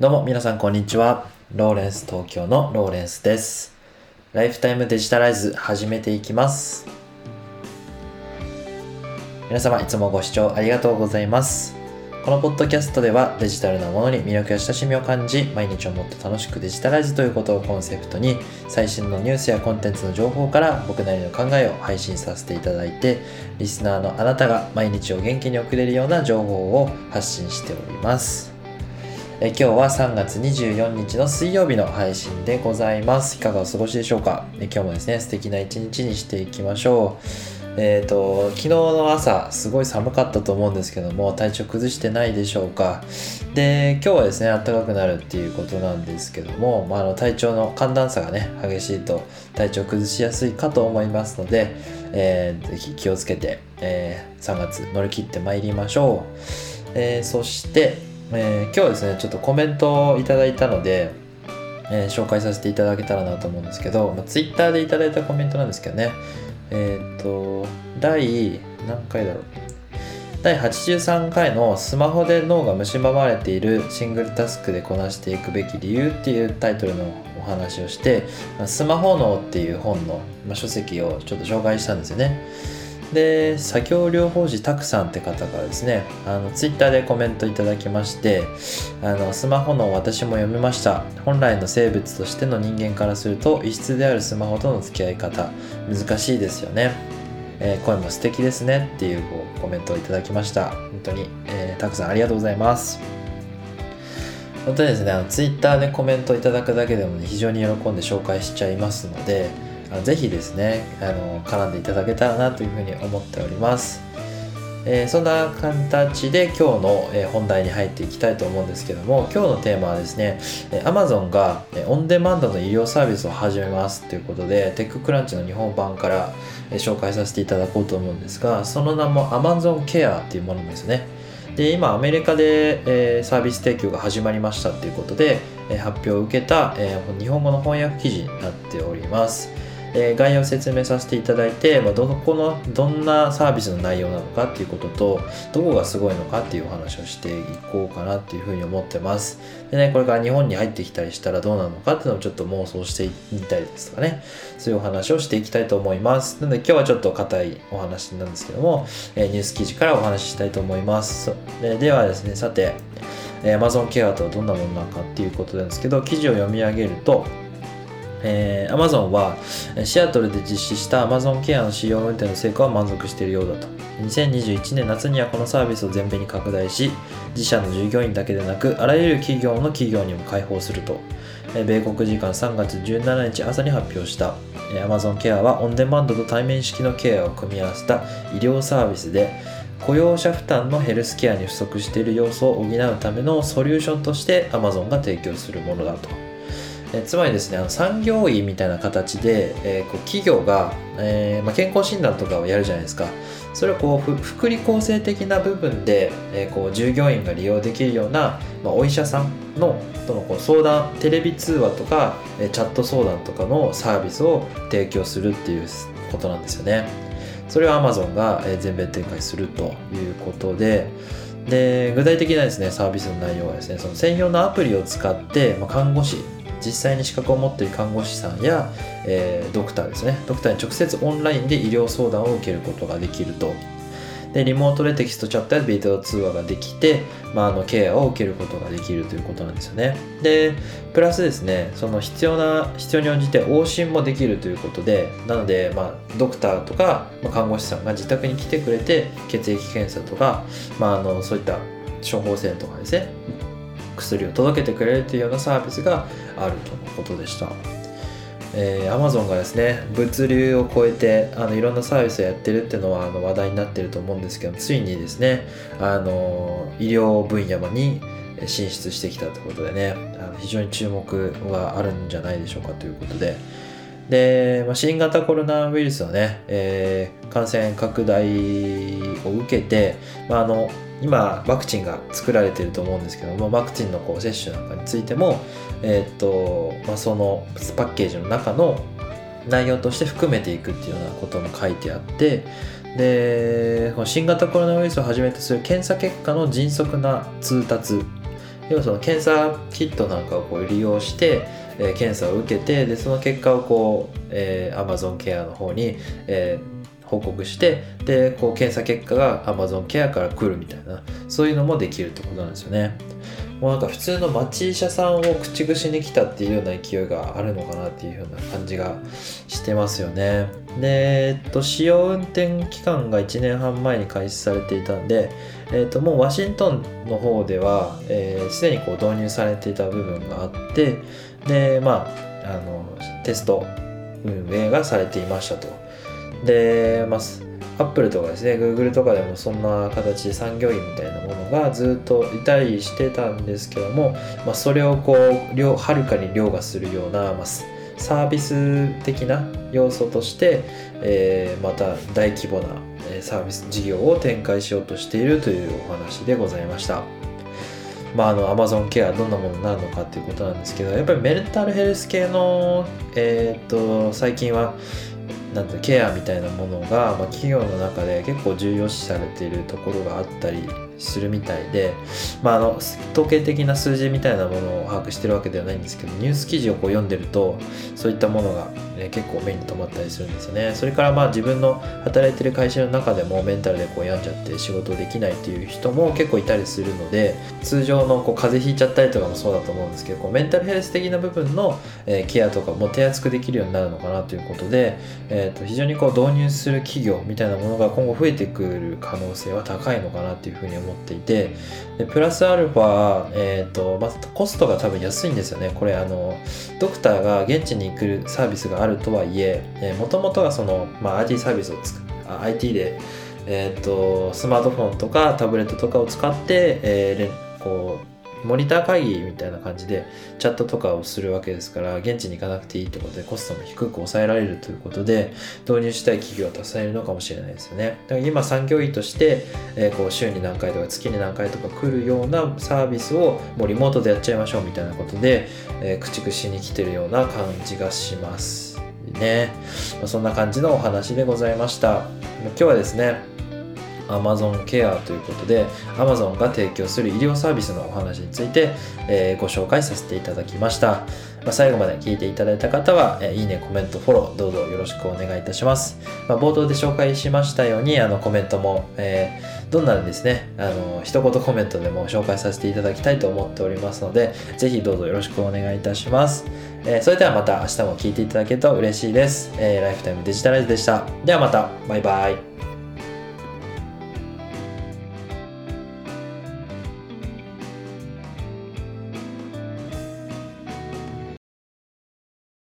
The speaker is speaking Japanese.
どうも皆さんこんにちは。ローレンス東京のローレンスです。ライフタイムデジタライズ始めていきます。皆様いつもご視聴ありがとうございます。このポッドキャストではデジタルなものに魅力や親しみを感じ、毎日をもっと楽しくデジタライズということをコンセプトに、最新のニュースやコンテンツの情報から僕なりの考えを配信させていただいて、リスナーのあなたが毎日を元気に送れるような情報を発信しております。え今日は3月24日の水曜日の配信でございます。いかがお過ごしでしょうか？え今日もですね、素敵な一日にしていきましょう。えっ、と、昨日の朝、すごい寒かったと思うんですけども、体調崩してないでしょうか？で、今日はですね、暖かくなるっていうことなんですけども、まあ、あの体調の寒暖差がね、激しいと体調崩しやすいかと思いますので、えーぜひ気をつけて、えー3月乗り切ってまいりましょう。えーそして、えー今日はですねちょっとコメントをいただいたので、えー紹介させていただけたらなと思うんですけど、まあ、Twitter でいただいたコメントなんですけどね。えーっと第何回だろう。第83回のスマホで脳が蝕まれているシングルタスクでこなしていくべき理由っていうタイトルのお話をしてスマホ脳っていう本のまあ書籍をちょっと紹介したんですよね。で作業療法士たくさんって方からですねあのツイッターでコメントいただきましてあのスマホの私も読みました。本来の生物としての人間からすると異質であるスマホとの付き合い方難しいですよね、えー声も素敵ですねっていうこうコメントをいただきました。本当に、えーたくさんありがとうございます。本当にですねあのツイッターでコメントいただくだけでも、ね、非常に喜んで紹介しちゃいますのでぜひですねあの絡んでいただけたらなというふうに思っております、えーそんな形で今日の、え本題に入っていきたいと思うんですけども今日のテーマはですねえ Amazon がオンデマンドの医療サービスを始めますということでテッククランチの日本版から紹介させていただこうと思うんですがその名も Amazon Care っていうものですね。で今アメリカで、えーサービス提供が始まりましたということで、えー発表を受けた、えー日本語の翻訳記事になっております、えー概要を説明させていただいて、まあ、どこのどんなサービスの内容なのかっていうこととどこがすごいのかっていうお話をしていこうかなっていうふうに思ってます。でねこれから日本に入ってきたりしたらどうなのかっていうのをちょっと妄想してみたりですとかね。そういうお話をしていきたいと思います。なので今日はちょっと硬いお話なんですけども、えーニュース記事からお話ししたいと思います。でではですねさてえ Amazon ケアとはどんなものなのかっていうことなんですけど記事を読み上げるとえー Amazon はシアトルで実施した Amazon ケアの使用運転の成果は満足しているようだと。2021年夏にはこのサービスを全米に拡大し自社の従業員だけでなくあらゆる企業の企業にも開放すると。えー米国時間3月17日朝に発表した。えー Amazon ケアはオンデマンドと対面式のケアを組み合わせた医療サービスで雇用者負担のヘルスケアに不足している要素を補うためのソリューションとして Amazon が提供するものだと。えつまりですねあの産業医みたいな形で、えーこう企業が、えーまあ、健康診断とかをやるじゃないですか。それをこう福利厚生的な部分で、えーこう従業員が利用できるような、まあ、お医者さんのとのこう相談テレビ通話とか、えチャット相談とかのサービスを提供するっていうことなんですよね。それを Amazon が全米展開するということで。で具体的なですねサービスの内容はですねその専用のアプリを使って、まあ、看護師実際に資格を持っている看護師さんや、えードクターですね。ドクターに直接オンラインで医療相談を受けることができると。でリモートでテキストチャットやビデオ通話ができて、まあ、あのケアを受けることができるということなんですよね。でプラスですねその必要な必要に応じて往診もできるということでなので、まあ、ドクターとか、まあ、看護師さんが自宅に来てくれて血液検査とか、まあ、あのそういった処方箋とかですね薬を届けてくれるというようなサービスがあるとのことでした。えー、Amazon がですね物流を超えてあのいろんなサービスをやってるっていうのはあの話題になってると思うんですけどついにですねあの医療分野に進出してきたということでねあの非常に注目があるんじゃないでしょうかということでで、まあ、新型コロナウイルスのね、えー感染拡大を受けて、まあ、あの今ワクチンが作られていると思うんですけどもワクチンのこう接種なんかについても、えーっとまあ、そのパッケージの中の内容として含めていくっていうようなことも書いてあってで新型コロナウイルスをはじめとする検査結果の迅速な通達要はその検査キットなんかをこう利用して、えー、検査を受けてでその結果をこう、えー、Amazon ケアの方に、えー報告してでこう検査結果が Amazon ケアから来るみたいなそういうのもできるってことなんですよね。もうなんか普通の町医者さんを口串に来たっていうような勢いがあるのかなっていうような感じがしてますよね。で、えっと、使用運転期間が1年半前に開始されていたんで、えっと、もうワシントンの方ではすで、えー、にこう導入されていた部分があってでまああのテスト運営がされていましたと。で、まあ、アップルとかですね、グーグルとかでもそんな形で産業医みたいなものがずっといたりしてたんですけども、まあ、それをこう、はるかに凌駕するような、まあ、サービス的な要素として、えー、また大規模なサービス事業を展開しようとしているというお話でございました。まあ、あの Amazon ケアどんなものになるのかっていうことなんですけどやっぱりメンタルヘルス系の、えー、っと最近はなんてケアみたいなものが、まあ、企業の中で結構重要視されているところがあったりするみたいで、まあ、あの統計的な数字みたいなものを把握してるわけではないんですけどニュース記事をこう読んでるとそういったものが、ね、結構目に留まったりするんですよね。それからまあ自分の働いてる会社の中でもメンタルでこう病んじゃって仕事できないっていう人も結構いたりするので通常のこう風邪ひいちゃったりとかもそうだと思うんですけどこうメンタルヘルス的な部分の、え、ケアとかも手厚くできるようになるのかなということで、えー、と非常にこう導入する企業みたいなものが今後増えてくる可能性は高いのかなっていうふうに思っていてでプラスアルファ、えーとまあ、コストが多分安いんですよね。これあのドクターが現地にくるサービスがあるとはいえもともとはその、まあ、IT サービスをつあ IT で、えーと、スマートフォンとかタブレットとかを使って、えー、こうモニター会議みたいな感じでチャットとかをするわけですから現地に行かなくていいってことでコストも低く抑えられるということで導入したい企業はたくさんいるのかもしれないですよね。だから今産業医として、えー、こう週に何回とか月に何回とか来るようなサービスをもうリモートでやっちゃいましょうみたいなことで、えー、駆逐しに来てるような感じがしますね、まあ、そんな感じのお話でございました。今日はですね Amazon ケアということで Amazon が提供する医療サービスのお話について、えー、ご紹介させていただきました、まあ、最後まで聞いていただいた方は、えー、いいねコメントフォローどうぞよろしくお願いいたします、まあ、冒頭で紹介しましたようにあのコメントも、えー、どんなですねあの一言コメントでも紹介させていただきたいと思っておりますのでぜひどうぞよろしくお願いいたします、えー、それではまた明日も聞いていただけると嬉しいです、えー、ライフタイムデジタライズでした。ではまた。バイバイ。